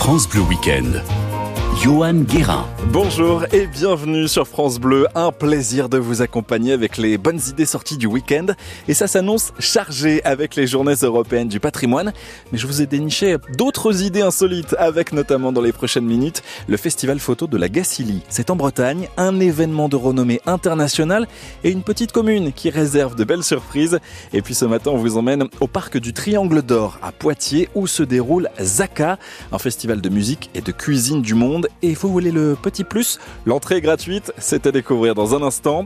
France Bleu Week-end. Johan Guérin. Bonjour et bienvenue sur France Bleu. Un plaisir de vous accompagner avec les bonnes idées sorties du week-end. Et ça s'annonce chargé avec les journées européennes du patrimoine. Mais je vous ai déniché d'autres idées insolites avec notamment dans les prochaines minutes le festival photo de la Gacilly. C'est en Bretagne, un événement de renommée internationale et une petite commune qui réserve de belles surprises. Et puis ce matin, on vous emmène au parc du Triangle d'Or à Poitiers où se déroule Zaka, un festival de musique et de cuisine du monde et vous voulez le petit plus, l'entrée est gratuite, c'est à découvrir dans un instant.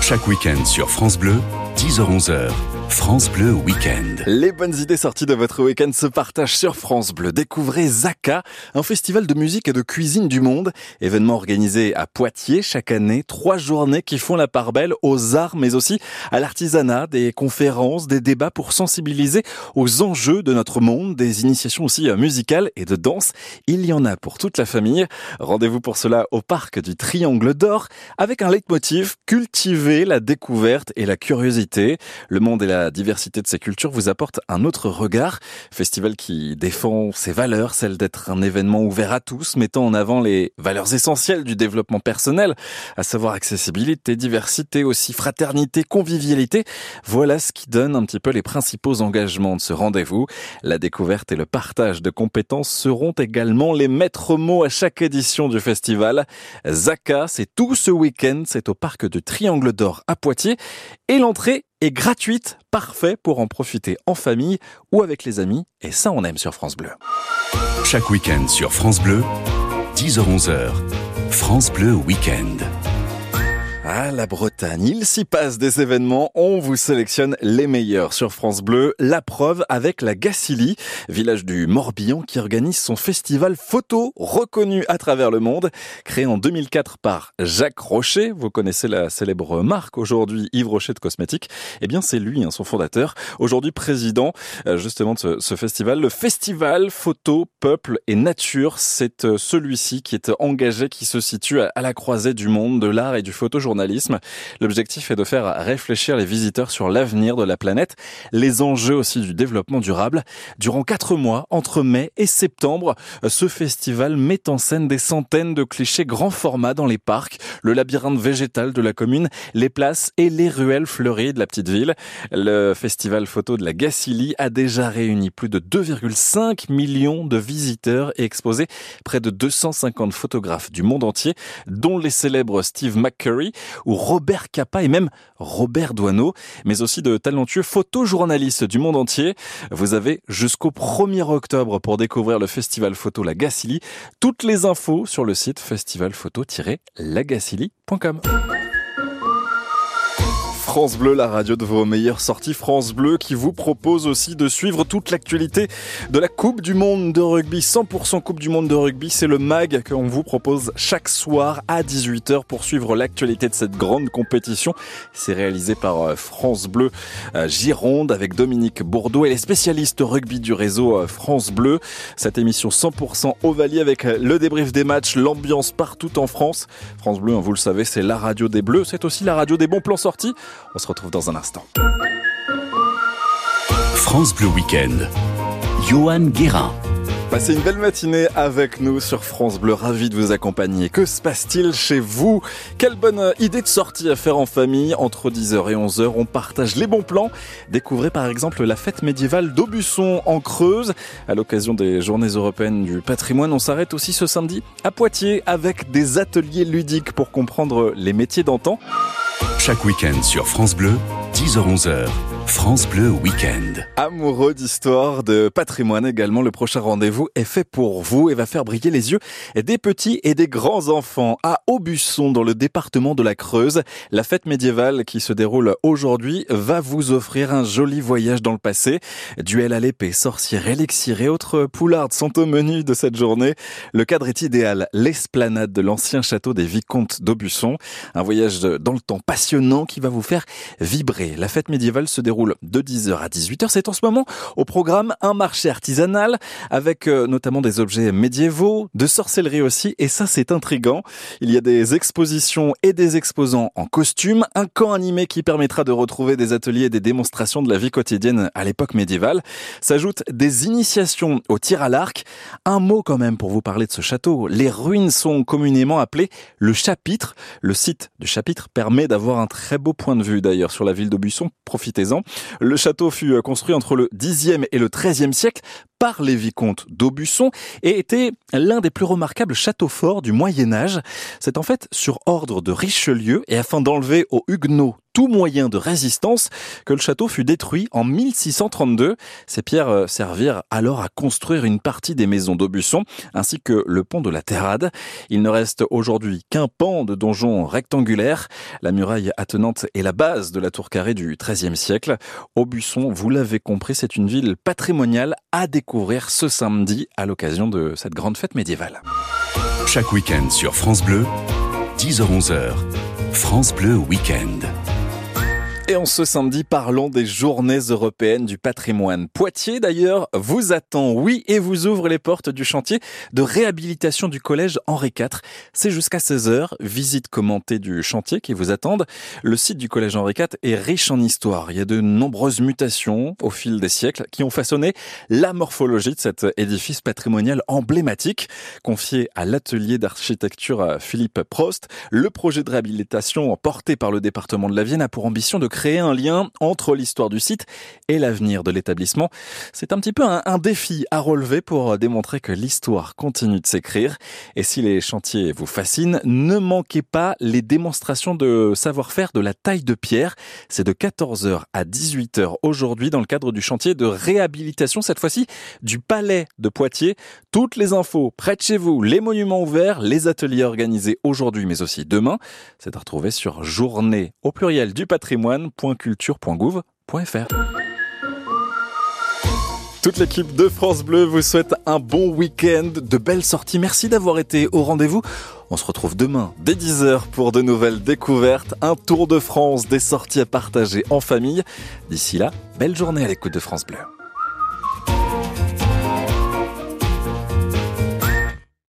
Chaque week-end sur France Bleu, 10h-11h, France Bleu Week-end. Les bonnes idées sorties de votre week-end se partagent sur France Bleu. Découvrez Zaka, un festival de musique et de cuisine du monde. Événement organisé à Poitiers chaque année. Trois journées qui font la part belle aux arts, mais aussi à l'artisanat, des conférences, des débats pour sensibiliser aux enjeux de notre monde, des initiations aussi musicales et de danse. Il y en a pour toute la famille. Rendez-vous pour cela au parc du Triangle d'Or avec un leitmotiv cultiver la découverte et la curiosité. Le monde et la diversité de ces cultures vous apporte un autre regard. Festival qui défend ses valeurs, celle d'être un événement ouvert à tous, mettant en avant les valeurs essentielles du développement personnel, à savoir accessibilité, diversité, aussi fraternité, convivialité. Voilà ce qui donne un petit peu les principaux engagements de ce rendez-vous. La découverte et le partage de compétences seront également les maîtres mots à chaque édition du festival. Zaka, c'est tout ce week-end, c'est au parc du Triangle d'Or à Poitiers et l'entrée est gratuite, parfait pour en profiter en famille ou avec les amis et ça on aime sur France Bleu. Chaque week-end sur France Bleu, 10h-11h, France Bleu Week-end. Ah, la Bretagne, il s'y passe des événements, on vous sélectionne les meilleurs sur France Bleu. La preuve avec la Gacilly, village du Morbihan qui organise son festival photo reconnu à travers le monde. Créé en 2004 par Jacques Rocher, vous connaissez la célèbre marque aujourd'hui Yves Rocher de cosmétiques. Eh bien, c'est lui, hein, son fondateur, aujourd'hui président euh, justement de ce, festival. Le festival photo, peuple et nature, c'est euh, celui-ci qui est engagé, qui se situe à la croisée du monde, de l'art et du photojournalisme L'objectif est de faire réfléchir les visiteurs sur l'avenir de la planète, les enjeux aussi du développement durable. Durant quatre mois, entre mai et septembre, ce festival met en scène des centaines de clichés grand format dans les parcs, le labyrinthe végétal de la commune, les places et les ruelles fleuries de la petite ville. Le festival photo de la Gacilly a déjà réuni plus de 2,5 millions de visiteurs et exposé près de 250 photographes du monde entier, dont les célèbres Steve McCurry, ou Robert Capa et même Robert Doineau, mais aussi de talentueux photojournalistes du monde entier. Vous avez jusqu'au 1er octobre pour découvrir le festival photo La Gacilly. Toutes les infos sur le site festivalphoto-lagacilly.com. France Bleu, la radio de vos meilleures sorties. France Bleu qui vous propose aussi de suivre toute l'actualité de la Coupe du Monde de rugby. 100% Coupe du Monde de rugby, c'est le mag qu'on vous propose chaque soir à 18h pour suivre l'actualité de cette grande compétition. C'est réalisé par euh, France Bleu euh, Gironde avec Dominique Bourdeau et les spécialistes rugby du réseau euh, France Bleu. Cette émission 100% Ovalie avec le débrief des matchs, l'ambiance partout en France. France Bleu, hein, vous le savez, c'est la radio des Bleus. C'est aussi la radio des bons plans sortis. On se retrouve dans un instant. France Bleu Week-end. Johan Guérin. Passez une belle matinée avec nous sur France Bleu, ravi de vous accompagner. Que se passe-t-il chez vous? Quelle bonne idée de sortie à faire en famille entre 10h et 11h. On partage les bons plans. Découvrez par exemple la fête médiévale d'Aubusson en Creuse. À l'occasion des journées européennes du patrimoine, on s'arrête aussi ce samedi à Poitiers avec des ateliers ludiques pour comprendre les métiers d'antan. Chaque week-end sur France Bleu, 10h-11h, France Bleu Week-end. Amoureux d'histoire, de patrimoine également, le prochain rendez-vous est fait pour vous et va faire briller les yeux des petits et des grands enfants. À Aubusson, dans le département de la Creuse, la fête médiévale qui se déroule aujourd'hui va vous offrir un joli voyage dans le passé. Duel à l'épée, sorcière, élixir et autres poulardes sont au menu de cette journée. Le cadre est idéal, l'esplanade de l'ancien château des vicomtes d'Aubusson. Un voyage dans le temps passionnant qui va vous faire vibrer. La fête médiévale se déroule de 10h à 18h. C'est en ce moment au programme un marché artisanal avec euh, notamment des objets médiévaux, de sorcellerie aussi. Et ça, c'est intrigant. Il y a des expositions et des exposants en costume, un camp animé qui permettra de retrouver des ateliers et des démonstrations de la vie quotidienne à l'époque médiévale. S'ajoutent des initiations au tir à l'arc. Un mot quand même pour vous parler de ce château. Les ruines sont communément appelées le chapitre. Le site du chapitre permet d'avoir un très beau point de vue d'ailleurs sur la ville d'Aubusson. Profitez-en. Le château fut construit entre le 10e et le 13e siècle par les vicomtes d'Aubusson et était l'un des plus remarquables châteaux forts du Moyen Âge. C'est en fait sur ordre de Richelieu et afin d'enlever aux Huguenots tout moyen de résistance que le château fut détruit en 1632. Ces pierres euh, servirent alors à construire une partie des maisons d'Aubusson ainsi que le pont de la Terrade. Il ne reste aujourd'hui qu'un pan de donjon rectangulaire. La muraille attenante est la base de la tour carrée du XIIIe siècle. Aubusson, vous l'avez compris, c'est une ville patrimoniale à découvrir ce samedi à l'occasion de cette grande fête médiévale. Chaque week-end sur France Bleu, 10h-11h, France Bleu Week-end. Et en ce samedi, parlons des journées européennes du patrimoine. Poitiers, d'ailleurs, vous attend, oui, et vous ouvre les portes du chantier de réhabilitation du collège Henri IV. C'est jusqu'à 16h, visite commentée du chantier qui vous attendent. Le site du collège Henri IV est riche en histoire. Il y a de nombreuses mutations au fil des siècles qui ont façonné la morphologie de cet édifice patrimonial emblématique. Confié à l'atelier d'architecture Philippe Prost, le projet de réhabilitation porté par le département de la Vienne a pour ambition de créer un lien entre l'histoire du site et l'avenir de l'établissement. C'est un petit peu un, défi à relever pour démontrer que l'histoire continue de s'écrire. Et si les chantiers vous fascinent, ne manquez pas les démonstrations de savoir-faire de la taille de pierre. C'est de 14h à 18h aujourd'hui dans le cadre du chantier de réhabilitation, cette fois-ci du Palais de Poitiers. Toutes les infos près de chez vous, les monuments ouverts, les ateliers organisés aujourd'hui mais aussi demain, c'est à retrouver sur journée au pluriel du patrimoine Toute l'équipe de France Bleu vous souhaite un bon week-end, de belles sorties. Merci d'avoir été au rendez-vous. On se retrouve demain dès 10h pour de nouvelles découvertes, un tour de France, des sorties à partager en famille. D'ici là, belle journée à l'écoute de France Bleu.